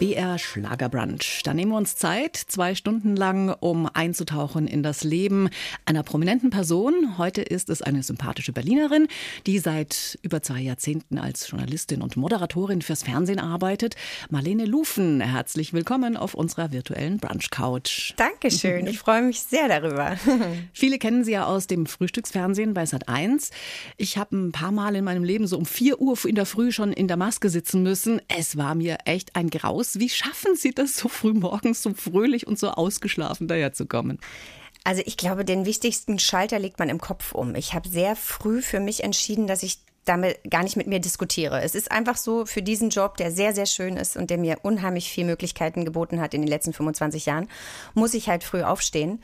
BR Schlagerbrunch. Da nehmen wir uns Zeit, zwei Stunden lang, um einzutauchen in das Leben einer prominenten Person. Heute ist es eine sympathische Berlinerin, die seit über zwei Jahrzehnten als Journalistin und Moderatorin fürs Fernsehen arbeitet. Marlene Lufen, herzlich willkommen auf unserer virtuellen Brunch Couch. Dankeschön, ich freue mich sehr darüber. Viele kennen sie ja aus dem Frühstücksfernsehen bei Sat 1. Ich habe ein paar Mal in meinem Leben so um 4 Uhr in der Früh schon in der Maske sitzen müssen. Es war mir echt ein Graus. Wie schaffen Sie das so früh morgens so fröhlich und so ausgeschlafen daherzukommen? Also ich glaube, den wichtigsten Schalter legt man im Kopf um. Ich habe sehr früh für mich entschieden, dass ich damit gar nicht mit mir diskutiere. Es ist einfach so, für diesen Job, der sehr, sehr schön ist und der mir unheimlich viele Möglichkeiten geboten hat in den letzten 25 Jahren, muss ich halt früh aufstehen.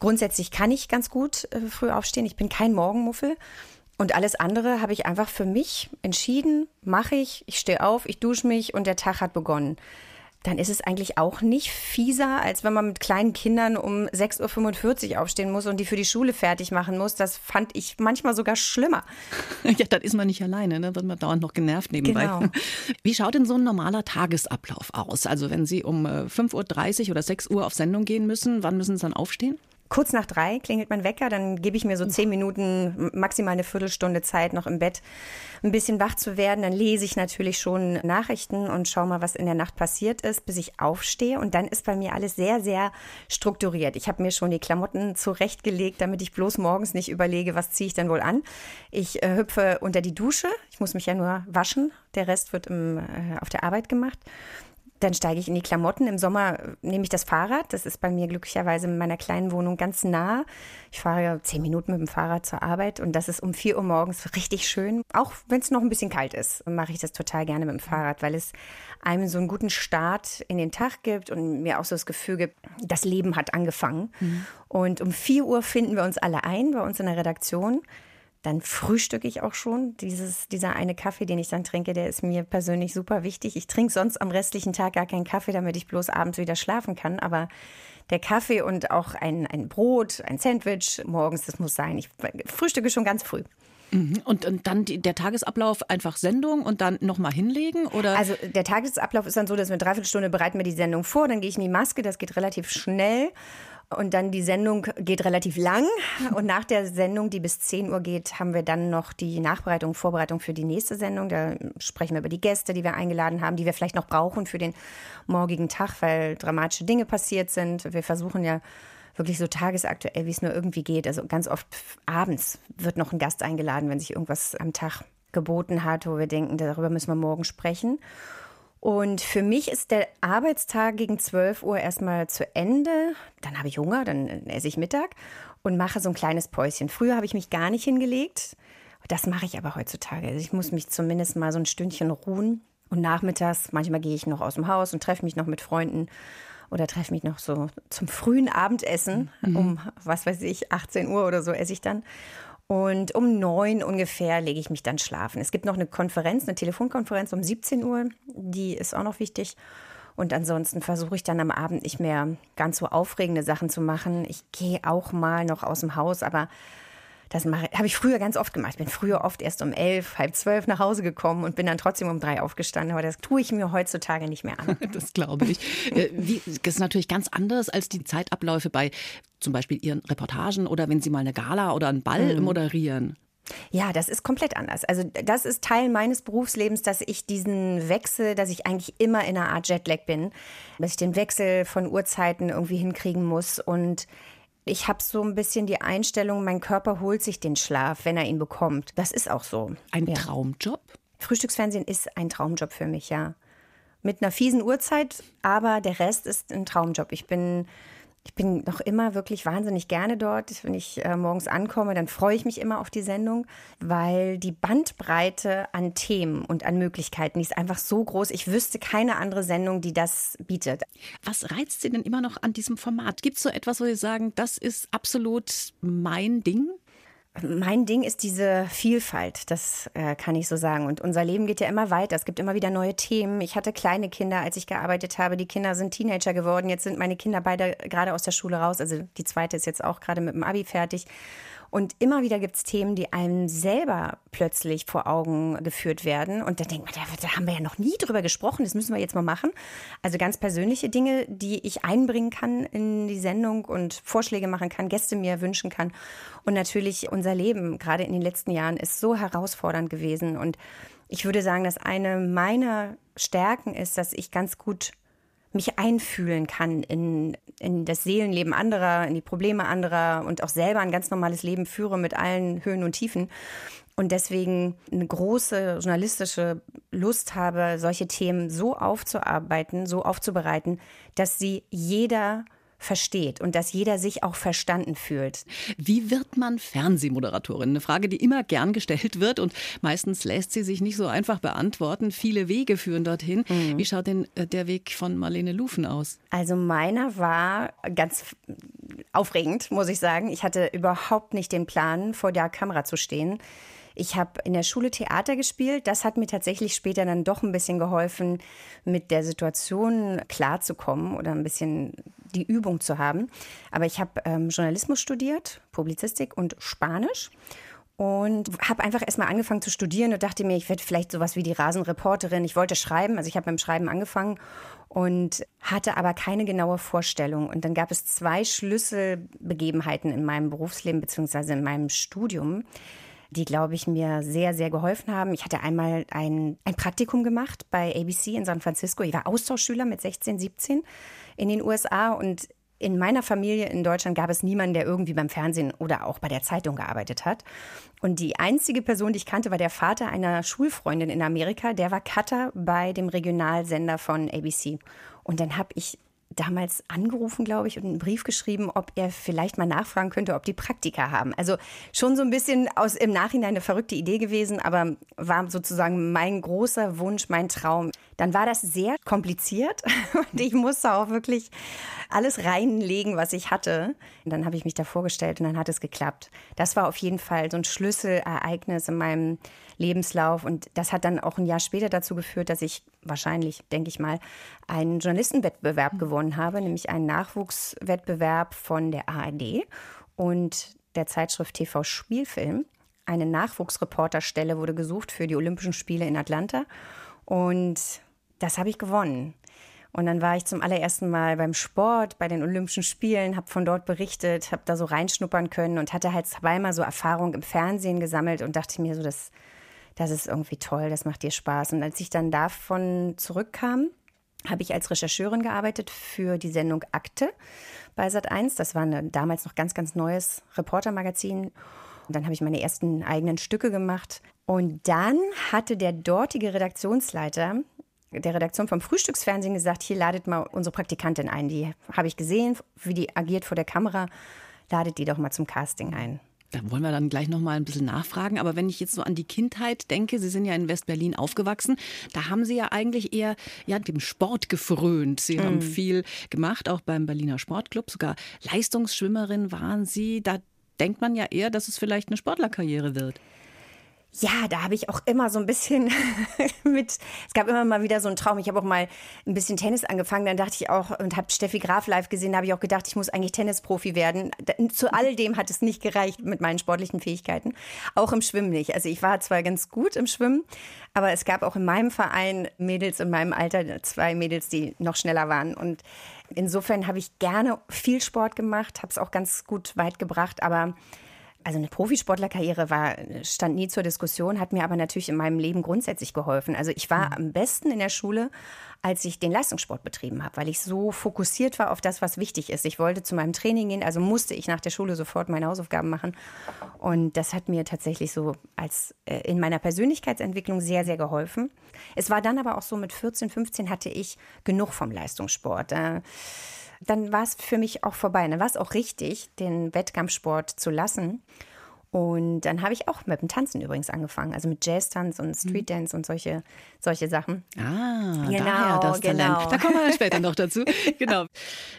Grundsätzlich kann ich ganz gut äh, früh aufstehen. Ich bin kein Morgenmuffel. Und alles andere habe ich einfach für mich entschieden, mache ich, ich stehe auf, ich dusche mich und der Tag hat begonnen. Dann ist es eigentlich auch nicht fieser, als wenn man mit kleinen Kindern um 6.45 Uhr aufstehen muss und die für die Schule fertig machen muss. Das fand ich manchmal sogar schlimmer. Ja, dann ist man nicht alleine, ne? wird man dauernd noch genervt nebenbei. Genau. Wie schaut denn so ein normaler Tagesablauf aus? Also wenn Sie um äh, 5.30 Uhr oder 6 Uhr auf Sendung gehen müssen, wann müssen Sie dann aufstehen? Kurz nach drei klingelt mein Wecker, dann gebe ich mir so zehn Minuten, maximal eine Viertelstunde Zeit, noch im Bett ein bisschen wach zu werden. Dann lese ich natürlich schon Nachrichten und schaue mal, was in der Nacht passiert ist, bis ich aufstehe. Und dann ist bei mir alles sehr, sehr strukturiert. Ich habe mir schon die Klamotten zurechtgelegt, damit ich bloß morgens nicht überlege, was ziehe ich denn wohl an. Ich äh, hüpfe unter die Dusche. Ich muss mich ja nur waschen. Der Rest wird im, äh, auf der Arbeit gemacht. Dann steige ich in die Klamotten. Im Sommer nehme ich das Fahrrad. Das ist bei mir glücklicherweise in meiner kleinen Wohnung ganz nah. Ich fahre zehn Minuten mit dem Fahrrad zur Arbeit und das ist um vier Uhr morgens richtig schön. Auch wenn es noch ein bisschen kalt ist, mache ich das total gerne mit dem Fahrrad, weil es einem so einen guten Start in den Tag gibt und mir auch so das Gefühl gibt, das Leben hat angefangen. Und um vier Uhr finden wir uns alle ein bei uns in der Redaktion. Dann frühstücke ich auch schon. Dieses, dieser eine Kaffee, den ich dann trinke, der ist mir persönlich super wichtig. Ich trinke sonst am restlichen Tag gar keinen Kaffee, damit ich bloß abends wieder schlafen kann. Aber der Kaffee und auch ein, ein Brot, ein Sandwich morgens, das muss sein. Ich frühstücke schon ganz früh. Mhm. Und, und dann die, der Tagesablauf einfach Sendung und dann nochmal hinlegen? Oder? Also der Tagesablauf ist dann so, dass wir eine Dreiviertelstunde bereiten wir die Sendung vor, dann gehe ich in die Maske, das geht relativ schnell. Und dann die Sendung geht relativ lang. Und nach der Sendung, die bis 10 Uhr geht, haben wir dann noch die Nachbereitung, Vorbereitung für die nächste Sendung. Da sprechen wir über die Gäste, die wir eingeladen haben, die wir vielleicht noch brauchen für den morgigen Tag, weil dramatische Dinge passiert sind. Wir versuchen ja wirklich so tagesaktuell, wie es nur irgendwie geht. Also ganz oft abends wird noch ein Gast eingeladen, wenn sich irgendwas am Tag geboten hat, wo wir denken, darüber müssen wir morgen sprechen. Und für mich ist der Arbeitstag gegen 12 Uhr erstmal zu Ende. Dann habe ich Hunger, dann esse ich Mittag und mache so ein kleines Päuschen. Früher habe ich mich gar nicht hingelegt. Das mache ich aber heutzutage. Also ich muss mich zumindest mal so ein Stündchen ruhen. Und nachmittags, manchmal gehe ich noch aus dem Haus und treffe mich noch mit Freunden oder treffe mich noch so zum frühen Abendessen. Um, was weiß ich, 18 Uhr oder so esse ich dann. Und um neun ungefähr lege ich mich dann schlafen. Es gibt noch eine Konferenz, eine Telefonkonferenz um 17 Uhr. Die ist auch noch wichtig. Und ansonsten versuche ich dann am Abend nicht mehr ganz so aufregende Sachen zu machen. Ich gehe auch mal noch aus dem Haus, aber das habe ich früher ganz oft gemacht. Ich bin früher oft erst um elf, halb zwölf nach Hause gekommen und bin dann trotzdem um drei aufgestanden. Aber das tue ich mir heutzutage nicht mehr an. Das glaube ich. Äh, Wie, das ist natürlich ganz anders als die Zeitabläufe bei zum Beispiel Ihren Reportagen oder wenn Sie mal eine Gala oder einen Ball moderieren. Ja, das ist komplett anders. Also das ist Teil meines Berufslebens, dass ich diesen Wechsel, dass ich eigentlich immer in einer Art Jetlag bin, dass ich den Wechsel von Uhrzeiten irgendwie hinkriegen muss und ich habe so ein bisschen die Einstellung, mein Körper holt sich den Schlaf, wenn er ihn bekommt. Das ist auch so. Ein Ja. Traumjob? Frühstücksfernsehen ist ein Traumjob für mich, ja. Mit einer fiesen Uhrzeit, aber der Rest ist ein Traumjob. Ich bin, ich bin noch immer wirklich wahnsinnig gerne dort. Wenn ich äh, morgens ankomme, dann freue ich mich immer auf die Sendung, weil die Bandbreite an Themen und an Möglichkeiten, die ist einfach so groß. Ich wüsste keine andere Sendung, die das bietet. Was reizt Sie denn immer noch an diesem Format? Gibt es so etwas, wo Sie sagen, das ist absolut mein Ding? Mein Ding ist diese Vielfalt, das äh, kann ich so sagen. Und unser Leben geht ja immer weiter. Es gibt immer wieder neue Themen. Ich hatte kleine Kinder, als ich gearbeitet habe. Die Kinder sind Teenager geworden. Jetzt sind meine Kinder beide gerade aus der Schule raus. Also die zweite ist jetzt auch gerade mit dem Abi fertig. Und immer wieder gibt es Themen, die einem selber plötzlich vor Augen geführt werden. Und da denkt man, da, da, haben wir ja noch nie drüber gesprochen, das müssen wir jetzt mal machen. Also ganz persönliche Dinge, die ich einbringen kann in die Sendung und Vorschläge machen kann, Gäste mir wünschen kann. Und natürlich unser Leben, gerade in den letzten Jahren, ist so herausfordernd gewesen. Und ich würde sagen, dass eine meiner Stärken ist, dass ich ganz gut mich einfühlen kann in, in das Seelenleben anderer, in die Probleme anderer und auch selber ein ganz normales Leben führe mit allen Höhen und Tiefen. Und deswegen eine große journalistische Lust habe, solche Themen so aufzuarbeiten, so aufzubereiten, dass sie jeder versteht und dass jeder sich auch verstanden fühlt. Wie wird man Fernsehmoderatorin? Eine Frage, die immer gern gestellt wird und meistens lässt sie sich nicht so einfach beantworten. Viele Wege führen dorthin. Mhm. Wie schaut denn äh, der Weg von Marlene Lufen aus? Also meiner war ganz aufregend, muss ich sagen. Ich hatte überhaupt nicht den Plan, vor der Kamera zu stehen. Ich habe in der Schule Theater gespielt. Das hat mir tatsächlich später dann doch ein bisschen geholfen, mit der Situation klarzukommen oder ein bisschen die Übung zu haben. Aber ich habe ähm, Journalismus studiert, Publizistik und Spanisch und habe einfach erstmal angefangen zu studieren und dachte mir, ich werde vielleicht sowas wie die Rasenreporterin. Ich wollte schreiben, also ich habe beim Schreiben angefangen und hatte aber keine genaue Vorstellung. Und dann gab es zwei Schlüsselbegebenheiten in meinem Berufsleben beziehungsweise in meinem Studium, die, glaube ich, mir sehr, sehr geholfen haben. Ich hatte einmal ein, ein Praktikum gemacht bei ABC in San Francisco. Ich war Austauschschüler mit 16, 17 in den USA und in meiner Familie in Deutschland gab es niemanden, der irgendwie beim Fernsehen oder auch bei der Zeitung gearbeitet hat. Und die einzige Person, die ich kannte, war der Vater einer Schulfreundin in Amerika. Der war Cutter bei dem Regionalsender von ABC. Und dann habe ich damals angerufen, glaube ich, und einen Brief geschrieben, ob er vielleicht mal nachfragen könnte, ob die Praktika haben. Also schon so ein bisschen aus im Nachhinein eine verrückte Idee gewesen, aber war sozusagen mein großer Wunsch, mein Traum. Dann war das sehr kompliziert und ich musste auch wirklich alles reinlegen, was ich hatte. Und dann habe ich mich da vorgestellt und dann hat es geklappt. Das war auf jeden Fall so ein Schlüsselereignis in meinem Lebenslauf und das hat dann auch ein Jahr später dazu geführt, dass ich wahrscheinlich, denke ich mal, einen Journalistenwettbewerb gewonnen habe, nämlich einen Nachwuchswettbewerb von der ARD und der Zeitschrift TV Spielfilm. Eine Nachwuchsreporterstelle wurde gesucht für die Olympischen Spiele in Atlanta und das habe ich gewonnen. Und dann war ich zum allerersten Mal beim Sport, bei den Olympischen Spielen, habe von dort berichtet, habe da so reinschnuppern können und hatte halt zweimal so Erfahrung im Fernsehen gesammelt und dachte mir so, das, das ist irgendwie toll, das macht dir Spaß. Und als ich dann davon zurückkam, habe ich als Rechercheurin gearbeitet für die Sendung Akte bei Sat1. Das war ein damals noch ganz, ganz neues Reportermagazin. Und dann habe ich meine ersten eigenen Stücke gemacht. Und dann hatte der dortige Redaktionsleiter der Redaktion vom Frühstücksfernsehen gesagt, hier ladet mal unsere Praktikantin ein. Die habe ich gesehen, wie die agiert vor der Kamera. Ladet die doch mal zum Casting ein. Da wollen wir dann gleich noch mal ein bisschen nachfragen. Aber wenn ich jetzt so an die Kindheit denke, Sie sind ja in West-Berlin aufgewachsen, da haben Sie ja eigentlich eher ja, dem Sport gefrönt. Sie mhm. haben viel gemacht, auch beim Berliner Sportclub. Sogar Leistungsschwimmerin waren Sie. Da denkt man ja eher, dass es vielleicht eine Sportlerkarriere wird. Ja, da habe ich auch immer so ein bisschen mit, es gab immer mal wieder so einen Traum. Ich habe auch mal ein bisschen Tennis angefangen, dann dachte ich auch und habe Steffi Graf live gesehen, da habe ich auch gedacht, ich muss eigentlich Tennisprofi werden. Zu all dem hat es nicht gereicht mit meinen sportlichen Fähigkeiten, auch im Schwimmen nicht. Also ich war zwar ganz gut im Schwimmen, aber es gab auch in meinem Verein Mädels in meinem Alter, zwei Mädels, die noch schneller waren und insofern habe ich gerne viel Sport gemacht, habe es auch ganz gut weit gebracht, aber also eine Profisportlerkarriere war, stand nie zur Diskussion, hat mir aber natürlich in meinem Leben grundsätzlich geholfen. Also ich war mhm. am besten in der Schule, als ich den Leistungssport betrieben habe, weil ich so fokussiert war auf das, was wichtig ist. Ich wollte zu meinem Training gehen, also musste ich nach der Schule sofort meine Hausaufgaben machen. Und das hat mir tatsächlich so als äh, in meiner Persönlichkeitsentwicklung sehr, sehr geholfen. Es war dann aber auch so mit 14, 15 hatte ich genug vom Leistungssport. Äh, dann war es für mich auch vorbei. Dann war es auch richtig, den Wettkampfsport zu lassen. Und dann habe ich auch mit dem Tanzen übrigens angefangen, also mit Jazz-Tanz und Street-Dance und solche, solche Sachen. Ah, genau, daher das genau. Talent. Da kommen wir später noch dazu. Genau.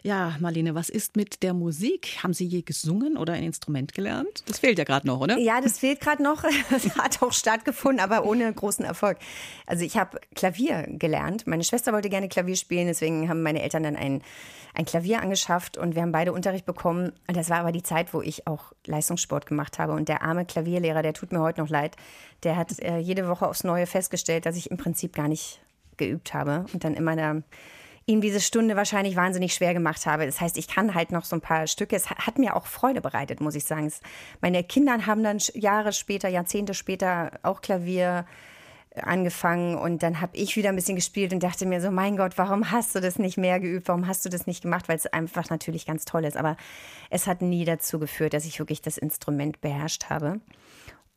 Ja, Marlene, was ist mit der Musik? Haben Sie je gesungen oder ein Instrument gelernt? Das fehlt ja gerade noch, oder? Ja, das fehlt gerade noch. Das hat auch stattgefunden, aber ohne großen Erfolg. Also ich habe Klavier gelernt. Meine Schwester wollte gerne Klavier spielen, deswegen haben meine Eltern dann ein, ein Klavier angeschafft und wir haben beide Unterricht bekommen. Und das war aber die Zeit, wo ich auch Leistungssport gemacht habe. Und der arme Klavierlehrer, der tut mir heute noch leid, der hat äh, jede Woche aufs Neue festgestellt, dass ich im Prinzip gar nicht geübt habe und dann immer da ihm diese Stunde wahrscheinlich wahnsinnig schwer gemacht habe. Das heißt, ich kann halt noch so ein paar Stücke. Es hat mir auch Freude bereitet, muss ich sagen. meine Kinder haben dann Jahre später, Jahrzehnte später auch Klavier angefangen und dann habe ich wieder ein bisschen gespielt und dachte mir so, mein Gott, warum hast du das nicht mehr geübt? Warum hast du das nicht gemacht? Weil es einfach natürlich ganz toll ist. Aber es hat nie dazu geführt, dass ich wirklich das Instrument beherrscht habe.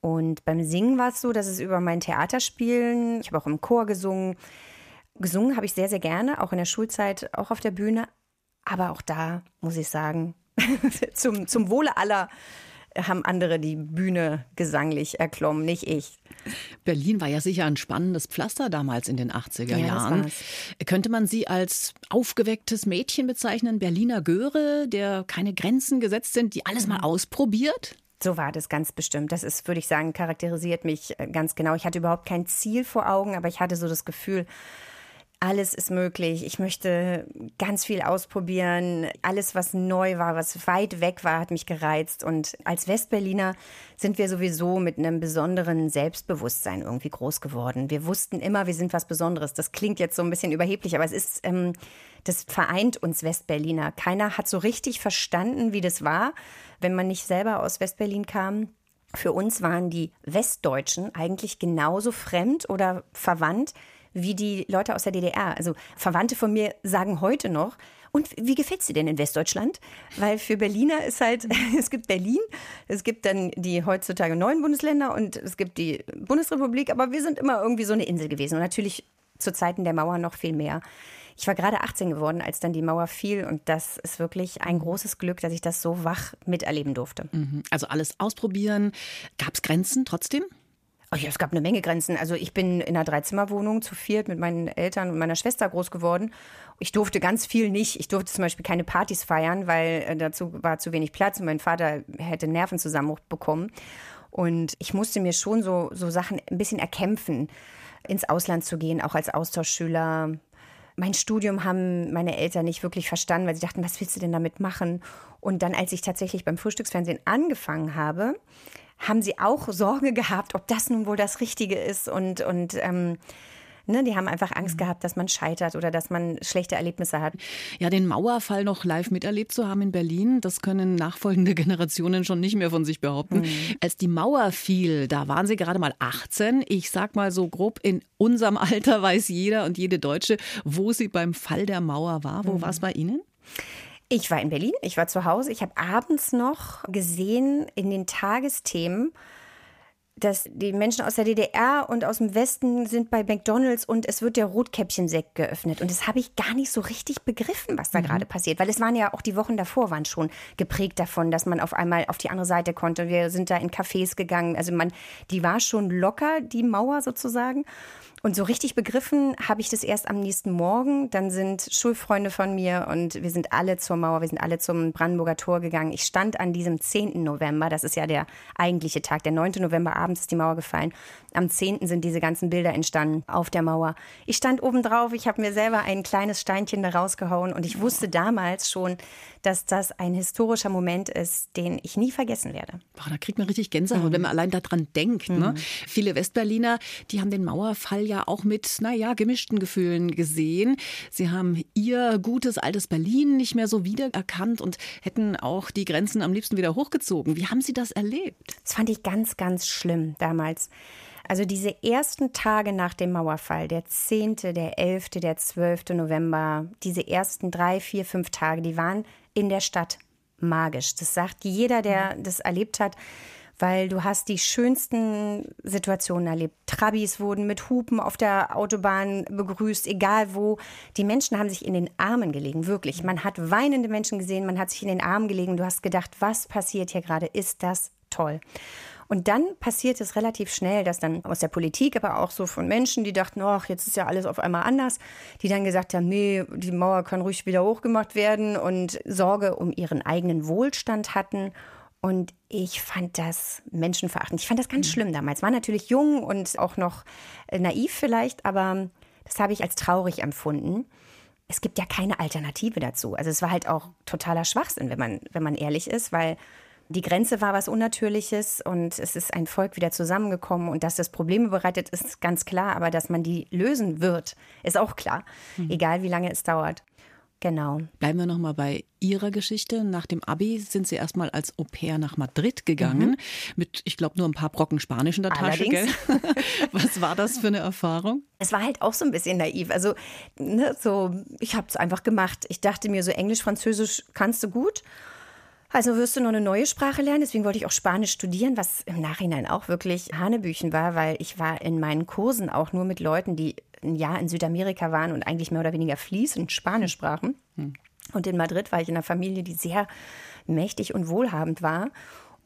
Und beim Singen war es so, dass es über mein Theaterspielen, ich habe auch im Chor gesungen. Gesungen habe ich sehr, sehr gerne, auch in der Schulzeit, auch auf der Bühne. Aber auch da muss ich sagen, zum, zum Wohle aller haben andere die Bühne gesanglich erklommen, nicht ich. Berlin war ja sicher ein spannendes Pflaster damals in den 80er ja, Jahren. Könnte man Sie als aufgewecktes Mädchen bezeichnen, Berliner Göre, der keine Grenzen gesetzt sind, die alles mal mhm. ausprobiert? So war das ganz bestimmt. Das ist, würde ich sagen, charakterisiert mich äh, ganz genau. Ich hatte überhaupt kein Ziel vor Augen, aber ich hatte so das Gefühl, alles ist möglich. Ich möchte ganz viel ausprobieren. Alles, was neu war, was weit weg war, hat mich gereizt. Und als Westberliner sind wir sowieso mit einem besonderen Selbstbewusstsein irgendwie groß geworden. Wir wussten immer, wir sind was Besonderes. Das klingt jetzt so ein bisschen überheblich, aber es ist, ähm, das vereint uns Westberliner. Keiner hat so richtig verstanden, wie das war, wenn man nicht selber aus Westberlin kam. Für uns waren die Westdeutschen eigentlich genauso fremd oder verwandt wie die Leute aus der DDR. Also Verwandte von mir sagen heute noch, und wie gefällt es dir denn in Westdeutschland? Weil für Berliner ist halt, es gibt Berlin, es gibt dann die heutzutage neuen Bundesländer und es gibt die Bundesrepublik, aber wir sind immer irgendwie so eine Insel gewesen. Und natürlich zu Zeiten der Mauer noch viel mehr. Ich war gerade 18 geworden, als dann die Mauer fiel und das ist wirklich ein großes Glück, dass ich das so wach miterleben durfte. Mhm. Also alles ausprobieren. Gab es Grenzen trotzdem? Oh ja, es gab eine Menge Grenzen. Also ich bin in einer Dreizimmerwohnung zu viert mit meinen Eltern und meiner Schwester groß geworden. Ich durfte ganz viel nicht. Ich durfte zum Beispiel keine Partys feiern, weil äh, dazu war zu wenig Platz und mein Vater hätte Nervenzusammenbruch bekommen. Und ich musste mir schon so, so Sachen ein bisschen erkämpfen, ins Ausland zu gehen, auch als Austauschschüler. Mein Studium haben meine Eltern nicht wirklich verstanden, weil sie dachten, was willst du denn damit machen? Und dann, als ich tatsächlich beim Frühstücksfernsehen angefangen habe, haben sie auch Sorge gehabt, ob das nun wohl das Richtige ist und, und ähm, Ne, die haben einfach Angst mhm. gehabt, dass man scheitert oder dass man schlechte Erlebnisse hat. Ja, den Mauerfall noch live miterlebt zu haben in Berlin, das können nachfolgende Generationen schon nicht mehr von sich behaupten. Mhm. Als die Mauer fiel, da waren Sie gerade mal 18. Ich sag mal so grob, in unserem Alter weiß jeder und jede Deutsche, wo sie beim Fall der Mauer war. Wo mhm. war es bei Ihnen? Ich war in Berlin, ich war zu Hause. Ich habe abends noch gesehen in den Tagesthemen, dass die Menschen aus der DDR und aus dem Westen sind bei McDonalds und es wird der Rotkäppchensekt geöffnet. Und das habe ich gar nicht so richtig begriffen, was da mhm. gerade passiert. Weil es waren ja auch die Wochen davor waren schon geprägt davon, dass man auf einmal auf die andere Seite konnte. Wir sind da in Cafés gegangen. Also man, die war schon locker, die Mauer sozusagen. Und so richtig begriffen habe ich das erst am nächsten Morgen. Dann sind Schulfreunde von mir und wir sind alle zur Mauer, wir sind alle zum Brandenburger Tor gegangen. Ich stand an diesem 10. November, das ist ja der eigentliche Tag. Der 9. November abends ist die Mauer gefallen. Am 10. sind diese ganzen Bilder entstanden auf der Mauer. Ich stand oben drauf, ich habe mir selber ein kleines Steinchen da rausgehauen und ich wusste damals schon, dass das ein historischer Moment ist, den ich nie vergessen werde. Boah, da kriegt man richtig Gänsehaut, mhm. wenn man allein daran denkt. Ne? Mhm. Ne? Viele Westberliner, die haben den Mauerfall ja auch mit, naja, gemischten Gefühlen gesehen. Sie haben ihr gutes altes Berlin nicht mehr so wiedererkannt und hätten auch die Grenzen am liebsten wieder hochgezogen. Wie haben Sie das erlebt? Das fand ich ganz, ganz schlimm damals. Also diese ersten Tage nach dem Mauerfall, der 10., der 11., der 12. November, diese ersten drei, vier, fünf Tage, die waren in der Stadt magisch. Das sagt jeder, der das erlebt hat weil du hast die schönsten Situationen erlebt. Trabis wurden mit Hupen auf der Autobahn begrüßt, egal wo. Die Menschen haben sich in den Armen gelegen, wirklich. Man hat weinende Menschen gesehen, man hat sich in den Armen gelegen. Du hast gedacht, was passiert hier gerade? Ist das toll. Und dann passiert es relativ schnell, dass dann aus der Politik, aber auch so von Menschen, die dachten, ach, jetzt ist ja alles auf einmal anders, die dann gesagt haben, nee, die Mauer kann ruhig wieder hochgemacht werden und Sorge um ihren eigenen Wohlstand hatten. Und ich fand das menschenverachtend. Ich fand das ganz mhm. schlimm damals. War natürlich jung und auch noch äh, naiv vielleicht, aber das habe ich als traurig empfunden. Es gibt ja keine Alternative dazu. Also es war halt auch totaler Schwachsinn, wenn man, wenn man ehrlich ist, weil die Grenze war was Unnatürliches und es ist ein Volk wieder zusammengekommen und dass das Probleme bereitet, ist ganz klar, aber dass man die lösen wird, ist auch klar, mhm. egal wie lange es dauert. Genau. Bleiben wir nochmal bei Ihrer Geschichte. Nach dem Abi sind Sie erstmal als Au pair nach Madrid gegangen, mhm. mit, ich glaube, nur ein paar Brocken Spanisch in der Tasche. Gell? Was war das für eine Erfahrung? Es war halt auch so ein bisschen naiv. Also, ne, so, ich habe es einfach gemacht. Ich dachte mir, so Englisch, Französisch kannst du gut. Also wirst du noch eine neue Sprache lernen. Deswegen wollte ich auch Spanisch studieren, was im Nachhinein auch wirklich Hanebüchen war, weil ich war in meinen Kursen auch nur mit Leuten, die ein Jahr in Südamerika waren und eigentlich mehr oder weniger fließend Spanisch sprachen. Hm. Und in Madrid war ich in einer Familie, die sehr mächtig und wohlhabend war.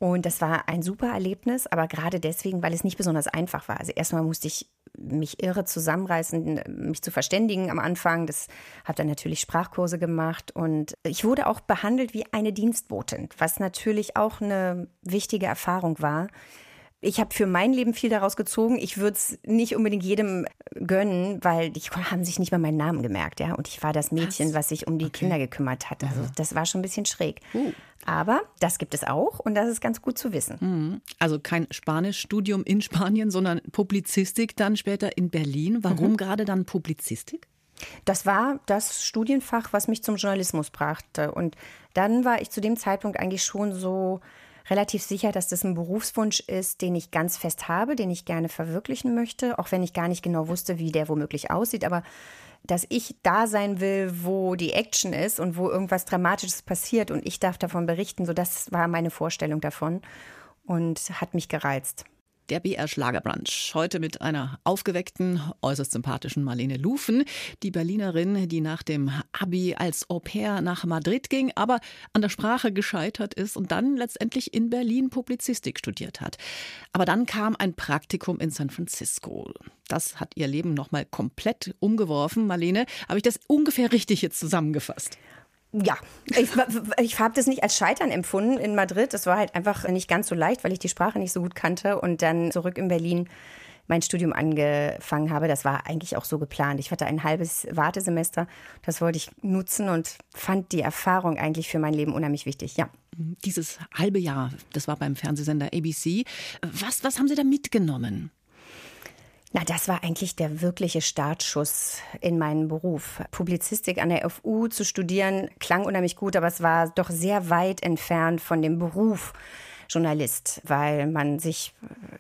Und das war ein super Erlebnis, aber gerade deswegen, weil es nicht besonders einfach war. Also erstmal musste ich mich irre zusammenreißen, mich zu verständigen am Anfang. Das habe dann natürlich Sprachkurse gemacht und ich wurde auch behandelt wie eine Dienstbotin, was natürlich auch eine wichtige Erfahrung war ich habe für mein Leben viel daraus gezogen. Ich würde es nicht unbedingt jedem gönnen, weil die haben sich nicht mal meinen Namen gemerkt, ja. Und ich war das Mädchen, was, was sich um die okay. Kinder gekümmert hat. Also das war schon ein bisschen schräg. Uh. Aber das gibt es auch und das ist ganz gut zu wissen. Mhm. Also kein Spanischstudium in Spanien, sondern Publizistik dann später in Berlin. Warum mhm. gerade dann Publizistik? Das war das Studienfach, was mich zum Journalismus brachte. Und dann war ich zu dem Zeitpunkt eigentlich schon so relativ sicher, dass das ein Berufswunsch ist, den ich ganz fest habe, den ich gerne verwirklichen möchte, auch wenn ich gar nicht genau wusste, wie der womöglich aussieht. Aber dass ich da sein will, wo die Action ist und wo irgendwas Dramatisches passiert und ich darf davon berichten, so das war meine Vorstellung davon und hat mich gereizt. Der BR Schlagerbrunch. Heute mit einer aufgeweckten, äußerst sympathischen Marlene Lufen, die Berlinerin, die nach dem Abi als Au pair nach Madrid ging, aber an der Sprache gescheitert ist und dann letztendlich in Berlin Publizistik studiert hat. Aber dann kam ein Praktikum in San Francisco. Das hat ihr Leben nochmal komplett umgeworfen. Marlene, habe ich das ungefähr richtig jetzt zusammengefasst? Ja, ich, ich habe das nicht als Scheitern empfunden in Madrid. Das war halt einfach nicht ganz so leicht, weil ich die Sprache nicht so gut kannte und dann zurück in Berlin mein Studium angefangen habe. Das war eigentlich auch so geplant. Ich hatte ein halbes Wartesemester. Das wollte ich nutzen und fand die Erfahrung eigentlich für mein Leben unheimlich wichtig. Ja. Dieses halbe Jahr, das war beim Fernsehsender ABC. Was, was haben Sie da mitgenommen? Na, das war eigentlich der wirkliche Startschuss in meinen Beruf. Publizistik an der FU zu studieren klang unheimlich gut, aber es war doch sehr weit entfernt von dem Beruf, Journalist, weil man sich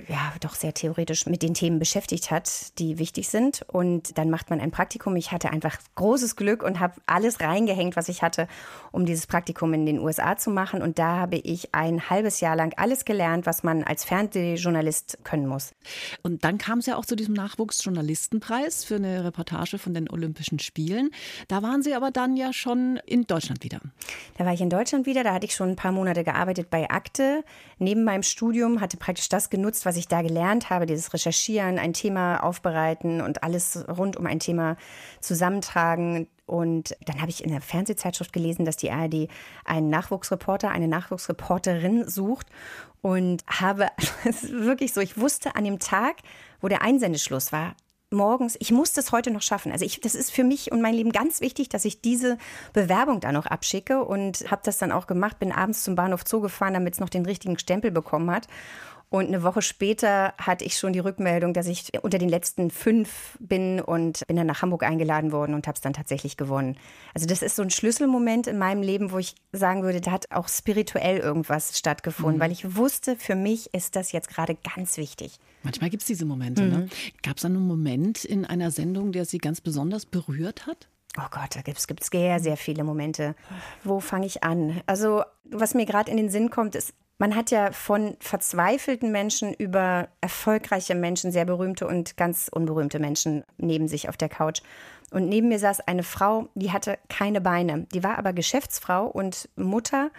ja doch sehr theoretisch mit den Themen beschäftigt hat, die wichtig sind. Und dann macht man ein Praktikum. Ich hatte einfach großes Glück und habe alles reingehängt, was ich hatte, um dieses Praktikum in den USA zu machen. Und da habe ich ein halbes Jahr lang alles gelernt, was man als Fernsehjournalist können muss. Und dann kam es ja auch zu diesem Nachwuchsjournalistenpreis für eine Reportage von den Olympischen Spielen. Da waren Sie aber dann ja schon in Deutschland wieder. Da war ich in Deutschland wieder. Da hatte ich schon ein paar Monate gearbeitet bei Akte neben meinem Studium, hatte praktisch das genutzt, was ich da gelernt habe, dieses Recherchieren, ein Thema aufbereiten und alles rund um ein Thema zusammentragen. Und dann habe ich in der Fernsehzeitschrift gelesen, dass die ARD einen Nachwuchsreporter, eine Nachwuchsreporterin sucht und habe, es ist wirklich so, ich wusste an dem Tag, wo der Einsendeschluss war, morgens, ich muss das heute noch schaffen. Also ich, das ist für mich und mein Leben ganz wichtig, dass ich diese Bewerbung da noch abschicke und habe das dann auch gemacht, bin abends zum Bahnhof Zoo gefahren, damit es noch den richtigen Stempel bekommen hat. Und eine Woche später hatte ich schon die Rückmeldung, dass ich unter den letzten fünf bin und bin dann nach Hamburg eingeladen worden und habe es dann tatsächlich gewonnen. Also das ist so ein Schlüsselmoment in meinem Leben, wo ich sagen würde, da hat auch spirituell irgendwas stattgefunden, mhm. weil ich wusste, für mich ist das jetzt gerade ganz wichtig. Manchmal gibt es diese Momente. Ne? Mhm. Ne? Gab es einen Moment in einer Sendung, der Sie ganz besonders berührt hat? Oh Gott, da gibt es sehr, sehr viele Momente. Wo fange ich an? Also, was mir gerade in den Sinn kommt, ist, man hat ja von verzweifelten Menschen über erfolgreiche Menschen, sehr berühmte und ganz unberühmte Menschen neben sich auf der Couch. Und neben mir saß eine Frau, die hatte keine Beine. Die war aber Geschäftsfrau und Mutter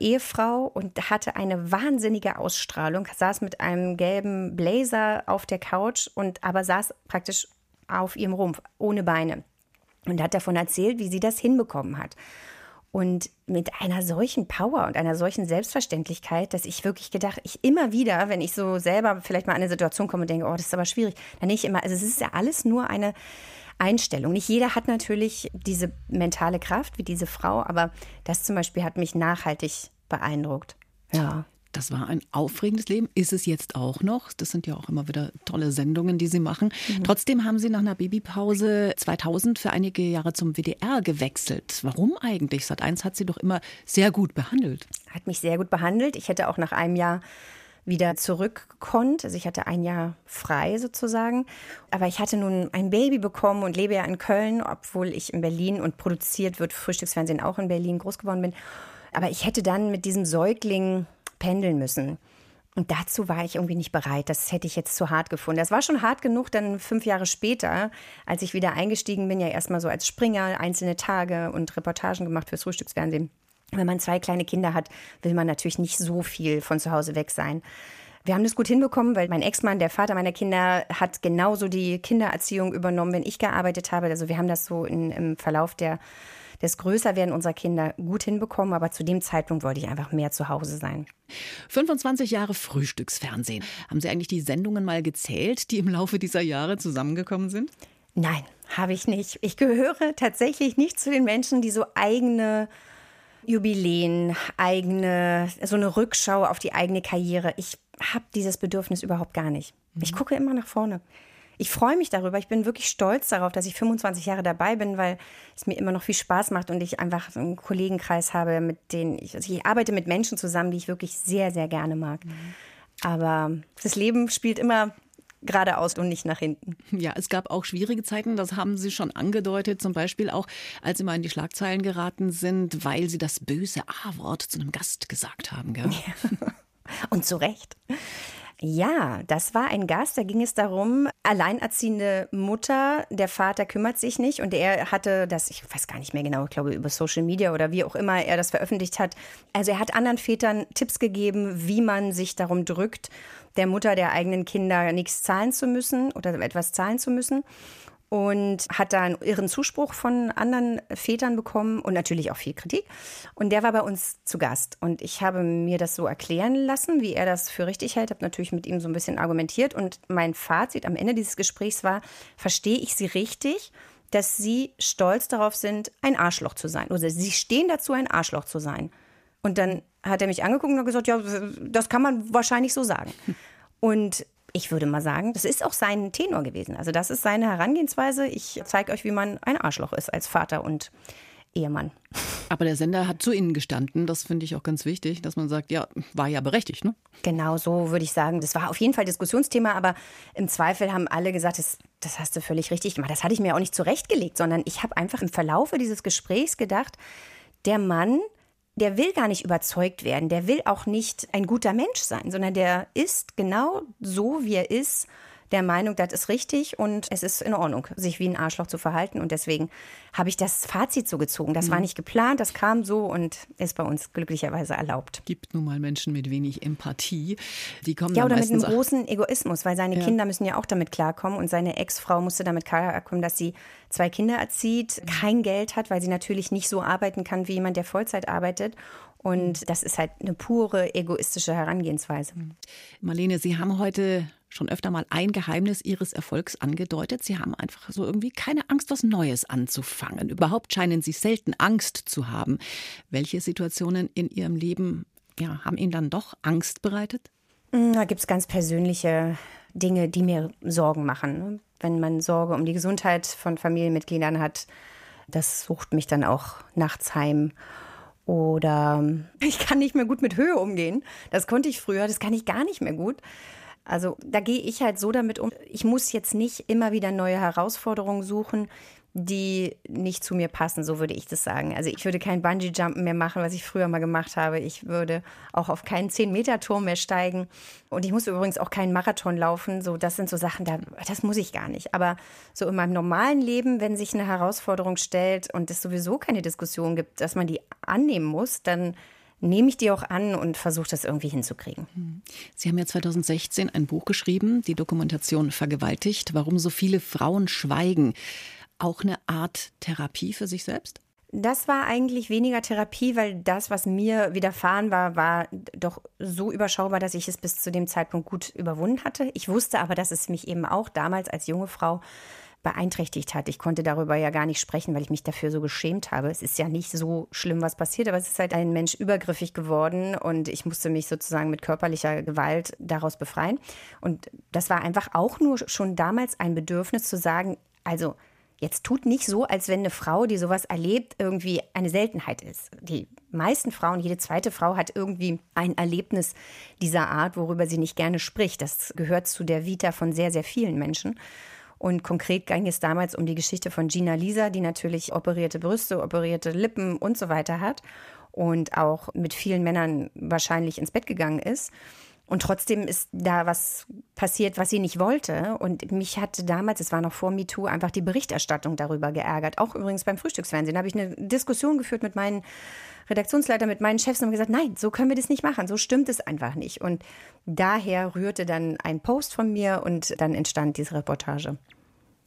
Ehefrau und hatte eine wahnsinnige Ausstrahlung, saß mit einem gelben Blazer auf der Couch und aber saß praktisch auf ihrem Rumpf, ohne Beine. Und hat davon erzählt, wie sie das hinbekommen hat. Und mit einer solchen Power und einer solchen Selbstverständlichkeit, dass ich wirklich gedacht, ich immer wieder, wenn ich so selber vielleicht mal an eine Situation komme und denke, oh, das ist aber schwierig, dann nicht immer, also es ist ja alles nur eine Einstellung. Nicht jeder hat natürlich diese mentale Kraft wie diese Frau, aber das zum Beispiel hat mich nachhaltig beeindruckt. Ja. Das war ein aufregendes Leben, ist es jetzt auch noch. Das sind ja auch immer wieder tolle Sendungen, die Sie machen. Mhm. Trotzdem haben Sie nach einer Babypause 2000 für einige Jahre zum WDR gewechselt. Warum eigentlich? Sat 1 hat Sie doch immer sehr gut behandelt. Hat mich sehr gut behandelt. Ich hätte auch nach einem Jahr wieder zurückgekonnt. Also ich hatte ein Jahr frei sozusagen. Aber ich hatte nun ein Baby bekommen und lebe ja in Köln, obwohl ich in Berlin und produziert wird Frühstücksfernsehen auch in Berlin groß geworden bin. Aber ich hätte dann mit diesem Säugling pendeln müssen. Und dazu war ich irgendwie nicht bereit. Das hätte ich jetzt zu hart gefunden. Das war schon hart genug, dann fünf Jahre später, als ich wieder eingestiegen bin, ja erstmal so als Springer, einzelne Tage und Reportagen gemacht fürs Frühstücksfernsehen. Wenn man zwei kleine Kinder hat, will man natürlich nicht so viel von zu Hause weg sein. Wir haben das gut hinbekommen, weil mein Ex-Mann, der Vater meiner Kinder, hat genauso die Kindererziehung übernommen, wenn ich gearbeitet habe. Also wir haben das so in, im Verlauf der des Größerwerden unserer Kinder gut hinbekommen. Aber zu dem Zeitpunkt wollte ich einfach mehr zu Hause sein. 25 Jahre Frühstücksfernsehen. Haben Sie eigentlich die Sendungen mal gezählt, die im Laufe dieser Jahre zusammengekommen sind? Nein, habe ich nicht. Ich gehöre tatsächlich nicht zu den Menschen, die so eigene Jubiläen, eigene, so eine Rückschau auf die eigene Karriere. Ich habe dieses Bedürfnis überhaupt gar nicht. Ich mhm. gucke immer nach vorne ich freue mich darüber. Ich bin wirklich stolz darauf, dass ich 25 Jahre dabei bin, weil es mir immer noch viel Spaß macht und ich einfach einen Kollegenkreis habe, mit denen ich, also ich arbeite mit Menschen zusammen, die ich wirklich sehr, sehr gerne mag. Mhm. Aber das Leben spielt immer geradeaus und nicht nach hinten. Ja, es gab auch schwierige Zeiten, das haben Sie schon angedeutet, zum Beispiel auch, als Sie mal in die Schlagzeilen geraten sind, weil Sie das böse A-Wort zu einem Gast gesagt haben. Gell? Ja. Und zu Recht. Ja, das war ein Gast. Da ging es darum, alleinerziehende Mutter, der Vater kümmert sich nicht und er hatte das, ich weiß gar nicht mehr genau, ich glaube über Social Media oder wie auch immer er das veröffentlicht hat. Also er hat anderen Vätern Tipps gegeben, wie man sich darum drückt, der Mutter der eigenen Kinder nichts zahlen zu müssen oder etwas zahlen zu müssen und hat da einen irren Zuspruch von anderen Vätern bekommen und natürlich auch viel Kritik. Und der war bei uns zu Gast. Und ich habe mir das so erklären lassen, wie er das für richtig hält, habe natürlich mit ihm so ein bisschen argumentiert. Und mein Fazit am Ende dieses Gesprächs war, verstehe ich Sie richtig? dass sie stolz darauf sind, ein Arschloch zu sein. Oder sie stehen dazu, ein Arschloch zu sein. Und dann hat er mich angeguckt und gesagt, ja, das kann man wahrscheinlich so sagen. Und ich würde mal sagen, das ist auch sein Tenor gewesen. Also das ist seine Herangehensweise. Ich zeige euch, wie man ein Arschloch ist als Vater und Ehemann. Aber der Sender hat zu Ihnen gestanden. Das finde ich auch ganz wichtig, dass man sagt, ja, war ja berechtigt, ne? Genau so würde ich sagen. Das war auf jeden Fall Diskussionsthema, aber im Zweifel haben alle gesagt, das, das hast du völlig richtig gemacht. Das hatte ich mir auch nicht zurechtgelegt, sondern ich habe einfach im Verlaufe dieses Gesprächs gedacht, der Mann der will gar nicht überzeugt werden, der will auch nicht ein guter Mensch sein, sondern der ist genau so, wie er ist, der Meinung, das ist richtig und es ist in Ordnung, sich wie ein Arschloch zu verhalten. Und deswegen habe ich das Fazit so gezogen. Das mhm. war nicht geplant, das kam so und ist bei uns glücklicherweise erlaubt. Gibt nun mal Menschen mit wenig Empathie, die kommen Ja, oder mit einem großen Egoismus, weil seine ja. Kinder müssen ja auch damit klarkommen und seine Ex-Frau musste damit klarkommen, dass sie zwei Kinder erzieht, mhm. kein Geld hat, weil sie natürlich nicht so arbeiten kann wie jemand, der Vollzeit arbeitet. Und mhm. das ist halt eine pure egoistische Herangehensweise. Mhm. Marlene, Sie haben heute schon öfter mal ein Geheimnis Ihres Erfolgs angedeutet. Sie haben einfach so irgendwie keine Angst, was Neues anzufangen. Überhaupt scheinen Sie selten Angst zu haben. Welche Situationen in Ihrem Leben ja, haben Ihnen dann doch Angst bereitet? Hm, da gibt es ganz persönliche Dinge, die mir Sorgen machen. Ne? Wenn man Sorge um die Gesundheit von Familienmitgliedern hat, das sucht mich dann auch nachts heim. Oder ich kann nicht mehr gut mit Höhe umgehen. Das konnte ich früher, das kann ich gar nicht mehr gut. Also da gehe ich halt so damit um. Ich muss jetzt nicht immer wieder neue Herausforderungen suchen, die nicht zu mir passen, so würde ich das sagen. Also ich würde kein Bungee-Jumpen mehr machen, was ich früher mal gemacht habe. Ich würde auch auf keinen 10-Meter-Turm mehr steigen. Und ich muss übrigens auch keinen Marathon laufen. So, das sind so Sachen, da, das muss ich gar nicht. Aber so in meinem normalen Leben, wenn sich eine Herausforderung stellt und es sowieso keine Diskussion gibt, dass man die annehmen muss, dann nehme ich die auch an und versuche das irgendwie hinzukriegen. Hm. Sie haben ja 2016 ein Buch geschrieben, die Dokumentation Vergewaltigt, warum so viele Frauen schweigen. Auch eine Art Therapie für sich selbst? Das war eigentlich weniger Therapie, weil das, was mir widerfahren war, war doch so überschaubar, dass ich es bis zu dem Zeitpunkt gut überwunden hatte. Ich wusste aber, dass es mich eben auch damals als junge Frau beeinträchtigt hat. Ich konnte darüber ja gar nicht sprechen, weil ich mich dafür so geschämt habe. Es ist ja nicht so schlimm, was passiert, aber es ist halt ein Mensch übergriffig geworden und ich musste mich sozusagen mit körperlicher Gewalt daraus befreien. Und das war einfach auch nur schon damals ein Bedürfnis zu sagen, also Jetzt tut nicht so, als wenn eine Frau, die sowas erlebt, irgendwie eine Seltenheit ist. Die meisten Frauen, jede zweite Frau hat irgendwie ein Erlebnis dieser Art, worüber sie nicht gerne spricht. Das gehört zu der Vita von sehr, sehr vielen Menschen. Und konkret ging es damals um die Geschichte von Gina Lisa, die natürlich operierte Brüste, operierte Lippen und so weiter hat und auch mit vielen Männern wahrscheinlich ins Bett gegangen ist. Und trotzdem ist da was passiert, was sie nicht wollte. Und mich hatte damals, es war noch vor MeToo, einfach die Berichterstattung darüber geärgert. Auch übrigens beim Frühstücksfernsehen. Da habe ich eine Diskussion geführt mit meinen Redaktionsleitern, mit meinen Chefs und gesagt, nein, so können wir das nicht machen. So stimmt es einfach nicht. Und daher rührte dann ein Post von mir und dann entstand diese Reportage.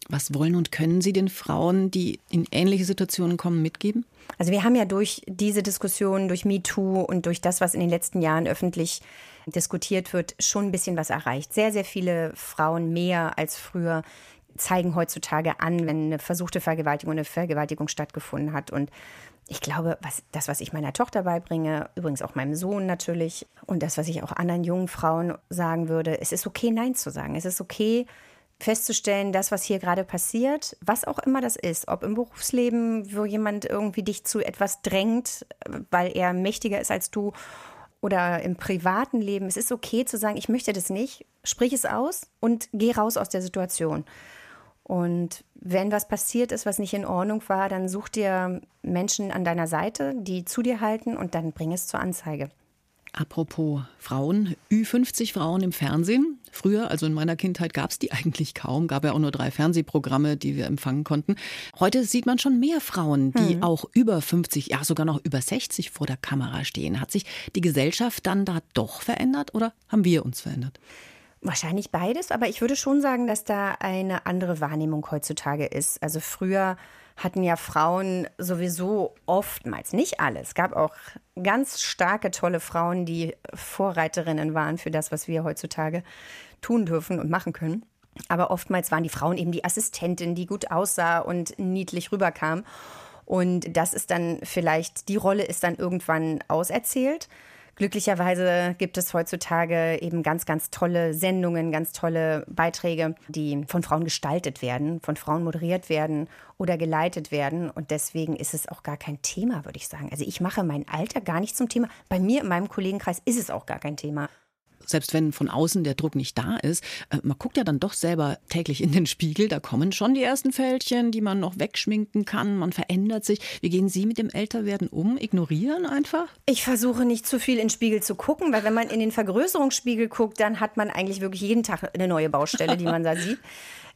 Was wollen und können Sie den Frauen, die in ähnliche Situationen kommen, mitgeben? Also wir haben ja durch diese Diskussion, durch MeToo und durch das, was in den letzten Jahren öffentlich diskutiert wird, schon ein bisschen was erreicht. Sehr, sehr viele Frauen mehr als früher zeigen heutzutage an, wenn eine versuchte Vergewaltigung, eine Vergewaltigung stattgefunden hat. Und ich glaube, was, das, was ich meiner Tochter beibringe, übrigens auch meinem Sohn natürlich, und das, was ich auch anderen jungen Frauen sagen würde, es ist okay, Nein zu sagen. Es ist okay, festzustellen, das, was hier gerade passiert, was auch immer das ist, ob im Berufsleben, wo jemand irgendwie dich zu etwas drängt, weil er mächtiger ist als du oder im privaten Leben, es ist okay zu sagen, ich möchte das nicht, sprich es aus und geh raus aus der Situation. Und wenn was passiert ist, was nicht in Ordnung war, dann such dir Menschen an deiner Seite, die zu dir halten und dann bring es zur Anzeige. Apropos Frauen, Ü50 Frauen im Fernsehen. Früher, also in meiner Kindheit, gab es die eigentlich kaum. Gab ja auch nur drei Fernsehprogramme, die wir empfangen konnten. Heute sieht man schon mehr Frauen, die hm. auch über 50, ja sogar noch über 60 vor der Kamera stehen. Hat sich die Gesellschaft dann da doch verändert oder haben wir uns verändert? Wahrscheinlich beides, aber ich würde schon sagen, dass da eine andere Wahrnehmung heutzutage ist. Also früher hatten ja Frauen sowieso oftmals, nicht alle. Es gab auch ganz starke, tolle Frauen, die Vorreiterinnen waren für das, was wir heutzutage tun dürfen und machen können. Aber oftmals waren die Frauen eben die Assistentin, die gut aussah und niedlich rüberkam. Und das ist dann vielleicht, die Rolle ist dann irgendwann auserzählt. Glücklicherweise gibt es heutzutage eben ganz, ganz tolle Sendungen, ganz tolle Beiträge, die von Frauen gestaltet werden, von Frauen moderiert werden oder geleitet werden. Und deswegen ist es auch gar kein Thema, würde ich sagen. Also ich mache mein Alter gar nicht zum Thema. Bei mir in meinem Kollegenkreis ist es auch gar kein Thema selbst wenn von außen der Druck nicht da ist, äh, man guckt ja dann doch selber täglich in den Spiegel, da kommen schon die ersten Fältchen, die man noch wegschminken kann, man verändert sich. Wie gehen Sie mit dem Älterwerden um? Ignorieren einfach? Ich versuche nicht zu viel in den Spiegel zu gucken, weil wenn man in den Vergrößerungsspiegel guckt, dann hat man eigentlich wirklich jeden Tag eine neue Baustelle, die man da sieht.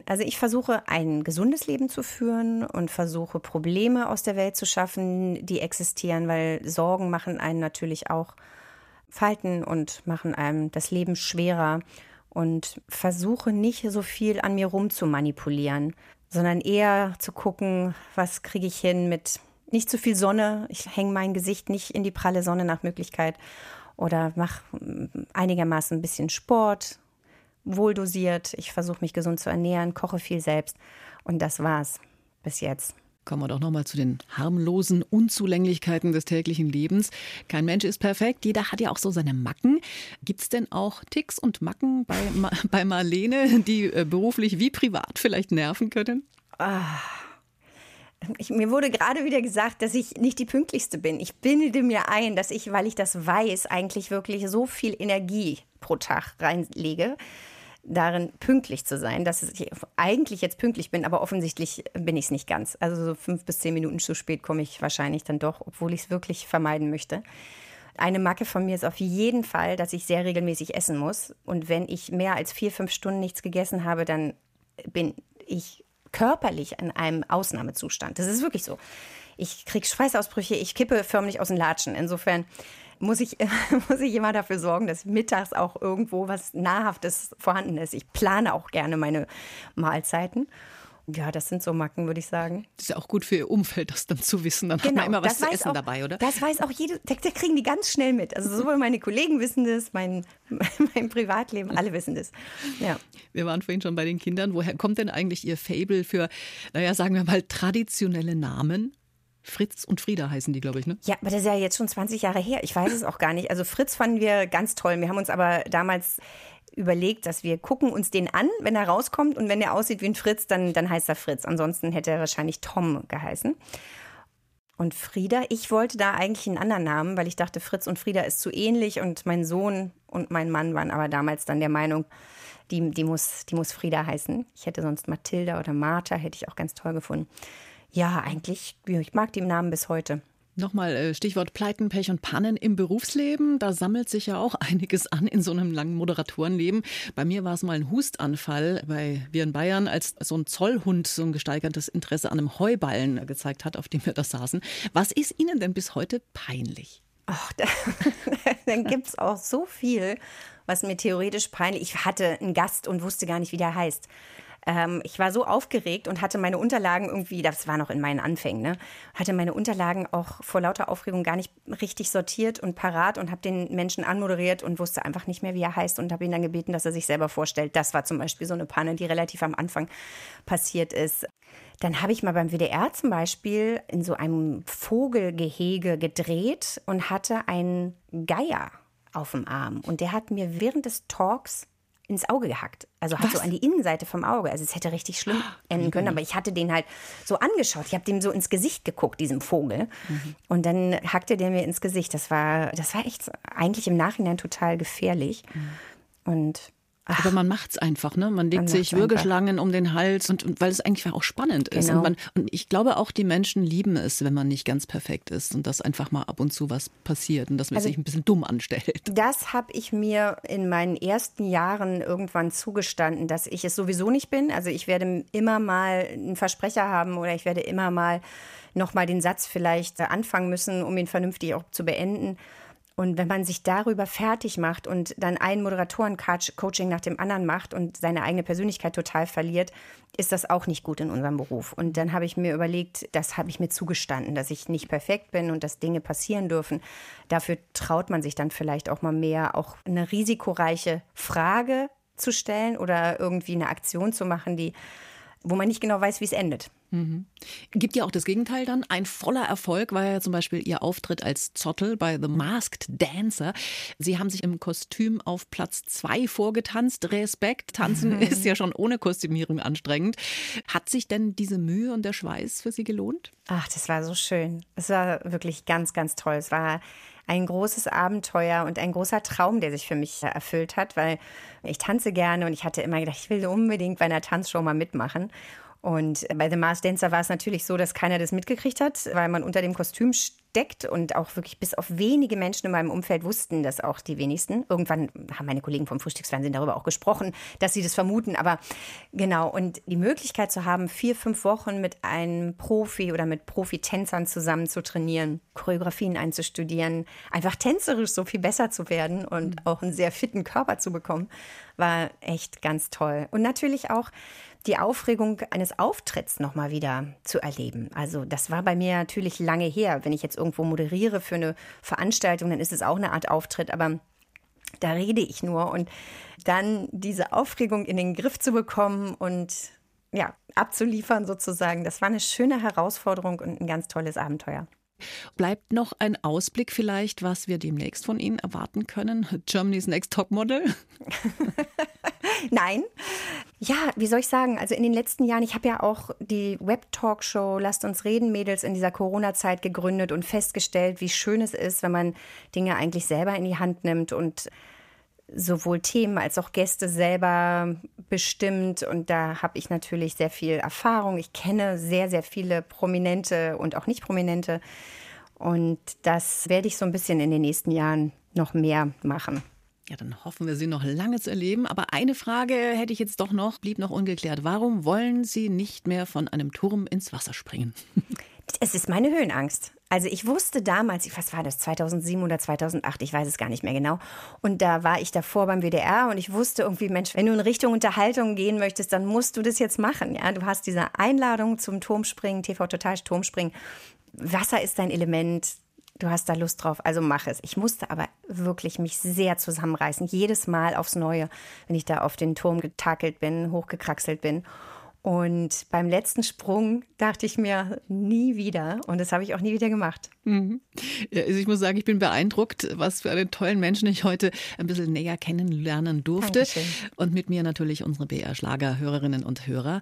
Also ich versuche ein gesundes Leben zu führen und versuche Probleme aus der Welt zu schaffen, die existieren, weil Sorgen machen einen natürlich auch Falten und machen einem das Leben schwerer und versuche nicht so viel an mir rum zu manipulieren, sondern eher zu gucken, was kriege ich hin mit nicht zu viel Sonne. Ich hänge mein Gesicht nicht in die pralle Sonne nach Möglichkeit oder mache einigermaßen ein bisschen Sport, wohldosiert. Ich versuche mich gesund zu ernähren, koche viel selbst und das war's bis jetzt. Kommen wir doch nochmal zu den harmlosen Unzulänglichkeiten des täglichen Lebens. Kein Mensch ist perfekt, jeder hat ja auch so seine Macken. Gibt es denn auch Ticks und Macken bei, bei Marlene, die äh, beruflich wie privat vielleicht nerven können? Ah. Ich, mir wurde gerade wieder gesagt, dass ich nicht die pünktlichste bin. Ich bilde mir ein, dass ich, weil ich das weiß, eigentlich wirklich so viel Energie pro Tag reinlege darin, pünktlich zu sein, dass ich eigentlich jetzt pünktlich bin, aber offensichtlich bin ich es nicht ganz. Also so fünf bis zehn Minuten zu spät komme ich wahrscheinlich dann doch, obwohl ich es wirklich vermeiden möchte. Eine Macke von mir ist auf jeden Fall, dass ich sehr regelmäßig essen muss. Und wenn ich mehr als vier, fünf Stunden nichts gegessen habe, dann bin ich körperlich in einem Ausnahmezustand. Das ist wirklich so. Ich kriege Schweißausbrüche, ich kippe förmlich aus den Latschen. Insofern muss ich, muss ich immer dafür sorgen, dass mittags auch irgendwo was Nahrhaftes vorhanden ist. Ich plane auch gerne meine Mahlzeiten. Ja, das sind so Macken, würde ich sagen. Das ist ja auch gut für Ihr Umfeld, das dann zu wissen. Dann genau, hat man immer was zu essen auch, dabei, oder? Das weiß auch jede, da, da, kriegen die ganz schnell mit. Also sowohl meine Kollegen wissen das, mein, mein Privatleben, alle wissen das. Ja. Wir waren vorhin schon bei den Kindern. Woher kommt denn eigentlich Ihr Fable für, naja, sagen wir mal, traditionelle Namen? Fritz und Frieda heißen die, glaube ich, ne? Ja, aber das ist ja jetzt schon 20 Jahre her. Ich weiß es auch gar nicht. Also Fritz fanden wir ganz toll. Wir haben uns aber damals überlegt, dass wir gucken uns den an, wenn er rauskommt und wenn er aussieht wie ein Fritz, dann, dann heißt er Fritz. Ansonsten hätte er wahrscheinlich Tom geheißen. Und Frieda, ich wollte da eigentlich einen anderen Namen, weil ich dachte, Fritz und Frieda ist zu ähnlich und mein Sohn und mein Mann waren aber damals dann der Meinung, die, die, muss, die muss Frieda heißen. Ich hätte sonst Mathilda oder Martha, hätte ich auch ganz toll gefunden. Ja, eigentlich, ich mag den Namen bis heute. Nochmal äh, Stichwort Pleiten, Pech und Pannen im Berufsleben. Da sammelt sich ja auch einiges an in so einem langen Moderatorenleben. Bei mir war es mal ein Hustanfall bei Wir in Bayern, als so ein Zollhund so ein gesteigertes Interesse an einem Heuballen gezeigt hat, auf dem wir da saßen. Was ist Ihnen denn bis heute peinlich? Ach, da, dann gibt es auch so viel, was mir theoretisch peinlich. Ich hatte einen Gast und wusste gar nicht, wie der heißt. Ähm, ich war so aufgeregt und hatte meine Unterlagen irgendwie, das war noch in meinen Anfängen, ne, hatte meine Unterlagen auch vor lauter Aufregung gar nicht richtig sortiert und parat und habe den Menschen anmoderiert und wusste einfach nicht mehr, wie er heißt und habe ihn dann gebeten, dass er sich selber vorstellt. Das war zum Beispiel so eine Panne, die relativ am Anfang passiert ist. Dann habe ich mal beim WDR zum Beispiel in so einem Vogelgehege gedreht und hatte einen Geier auf dem Arm. Und der hat mir während des Talks ins Auge gehackt. Also hat Was? so an die Innenseite vom Auge. Also es hätte richtig schlimm ah, enden können, aber ich hatte den halt so angeschaut. Ich habe dem so ins Gesicht geguckt, diesem Vogel. Mhm. Und dann hackte der mir ins Gesicht. Das war, das war echt eigentlich im Nachhinein total gefährlich. Mhm. Und Ach, Aber man macht es einfach, ne? Man legt man sich Würgeschlangen um den Hals und, und weil es eigentlich auch spannend ist. Genau. Und, man, und ich glaube auch, die Menschen lieben es, wenn man nicht ganz perfekt ist und dass einfach mal ab und zu was passiert und dass man also, sich ein bisschen dumm anstellt. Das habe ich mir in meinen ersten Jahren irgendwann zugestanden, dass ich es sowieso nicht bin. Also ich werde immer mal einen Versprecher haben oder ich werde immer mal noch mal den Satz vielleicht anfangen müssen, um ihn vernünftig auch zu beenden. Und wenn man sich darüber fertig macht und dann ein Moderatoren-Coaching nach dem anderen macht und seine eigene Persönlichkeit total verliert, ist das auch nicht gut in unserem Beruf. Und dann habe ich mir überlegt, das habe ich mir zugestanden, dass ich nicht perfekt bin und dass Dinge passieren dürfen. Dafür traut man sich dann vielleicht auch mal mehr, auch eine risikoreiche Frage zu stellen oder irgendwie eine Aktion zu machen, die wo man nicht genau weiß, wie es endet. Mhm. Gibt ja auch das Gegenteil dann. Ein voller Erfolg war ja zum Beispiel Ihr Auftritt als Zottel bei The Masked Dancer. Sie haben sich im Kostüm auf Platz zwei vorgetanzt. Respekt, tanzen mhm. ist ja schon ohne Kostümierung anstrengend. Hat sich denn diese Mühe und der Schweiß für Sie gelohnt? Ach, das war so schön. Es war wirklich ganz, ganz toll. Es war ein großes Abenteuer und ein großer Traum, der sich für mich erfüllt hat, weil ich tanze gerne und ich hatte immer gedacht, ich will unbedingt bei einer Tanzshow mal mitmachen. Und bei The Mars Dancer war es natürlich so, dass keiner das mitgekriegt hat, weil man unter dem Kostüm steckt und auch wirklich bis auf wenige Menschen in meinem Umfeld wussten das auch die wenigsten. Irgendwann haben meine Kollegen vom Frühstücksfernsehen darüber auch gesprochen, dass sie das vermuten. Aber genau, und die Möglichkeit zu haben, vier, fünf Wochen mit einem Profi oder mit Profitänzern zusammen zu trainieren, Choreografien einzustudieren, einfach tänzerisch so viel besser zu werden und mhm. auch einen sehr fitten Körper zu bekommen, war echt ganz toll. Und natürlich auch die Aufregung eines Auftritts nochmal wieder zu erleben. Also das war bei mir natürlich lange her. Wenn ich jetzt irgendwo moderiere für eine Veranstaltung, dann ist es auch eine Art Auftritt, aber da rede ich nur. Und dann diese Aufregung in den Griff zu bekommen und ja, abzuliefern sozusagen, das war eine schöne Herausforderung und ein ganz tolles Abenteuer. Bleibt noch ein Ausblick vielleicht, was wir demnächst von Ihnen erwarten können? Germany's Next Topmodel? Nein. Ja, wie soll ich sagen? Also in den letzten Jahren, ich habe ja auch die Web-Talkshow Lasst uns reden, Mädels, in dieser Corona-Zeit gegründet und festgestellt, wie schön es ist, wenn man Dinge eigentlich selber in die Hand nimmt und sowohl Themen als auch Gäste selber bestimmt. Und da habe ich natürlich sehr viel Erfahrung. Ich kenne sehr, sehr viele prominente und auch nicht prominente. Und das werde ich so ein bisschen in den nächsten Jahren noch mehr machen. Ja, dann hoffen wir, Sie noch lange zu erleben. Aber eine Frage hätte ich jetzt doch noch, blieb noch ungeklärt. Warum wollen Sie nicht mehr von einem Turm ins Wasser springen? Es ist meine Höhenangst. Also ich wusste damals, was war das, 2007 oder 2008, ich weiß es gar nicht mehr genau. Und da war ich davor beim WDR und ich wusste irgendwie, Mensch, wenn du in Richtung Unterhaltung gehen möchtest, dann musst du das jetzt machen. Ja, du hast diese Einladung zum Turmspringen, TV Total Turmspringen. Wasser ist dein Element. Du hast da Lust drauf, also mach es. Ich musste aber wirklich mich sehr zusammenreißen, jedes Mal aufs Neue, wenn ich da auf den Turm getakelt bin, hochgekraxelt bin. Und beim letzten Sprung dachte ich mir nie wieder. Und das habe ich auch nie wieder gemacht. Mhm. Ja, also ich muss sagen, ich bin beeindruckt, was für einen tollen Menschen ich heute ein bisschen näher kennenlernen durfte. Dankeschön. Und mit mir natürlich unsere BR-Schlager-Hörerinnen und Hörer.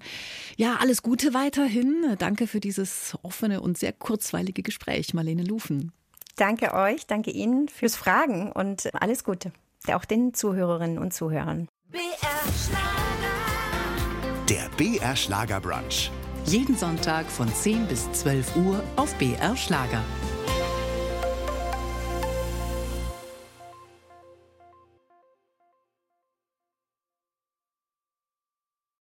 Ja, alles Gute weiterhin. Danke für dieses offene und sehr kurzweilige Gespräch, Marlene Lufen. Danke euch, danke Ihnen fürs Fragen und alles Gute. Auch den Zuhörerinnen und Zuhörern. BR Schlager. Der BR Schlager Brunch. Jeden Sonntag von 10 bis 12 Uhr auf BR Schlager.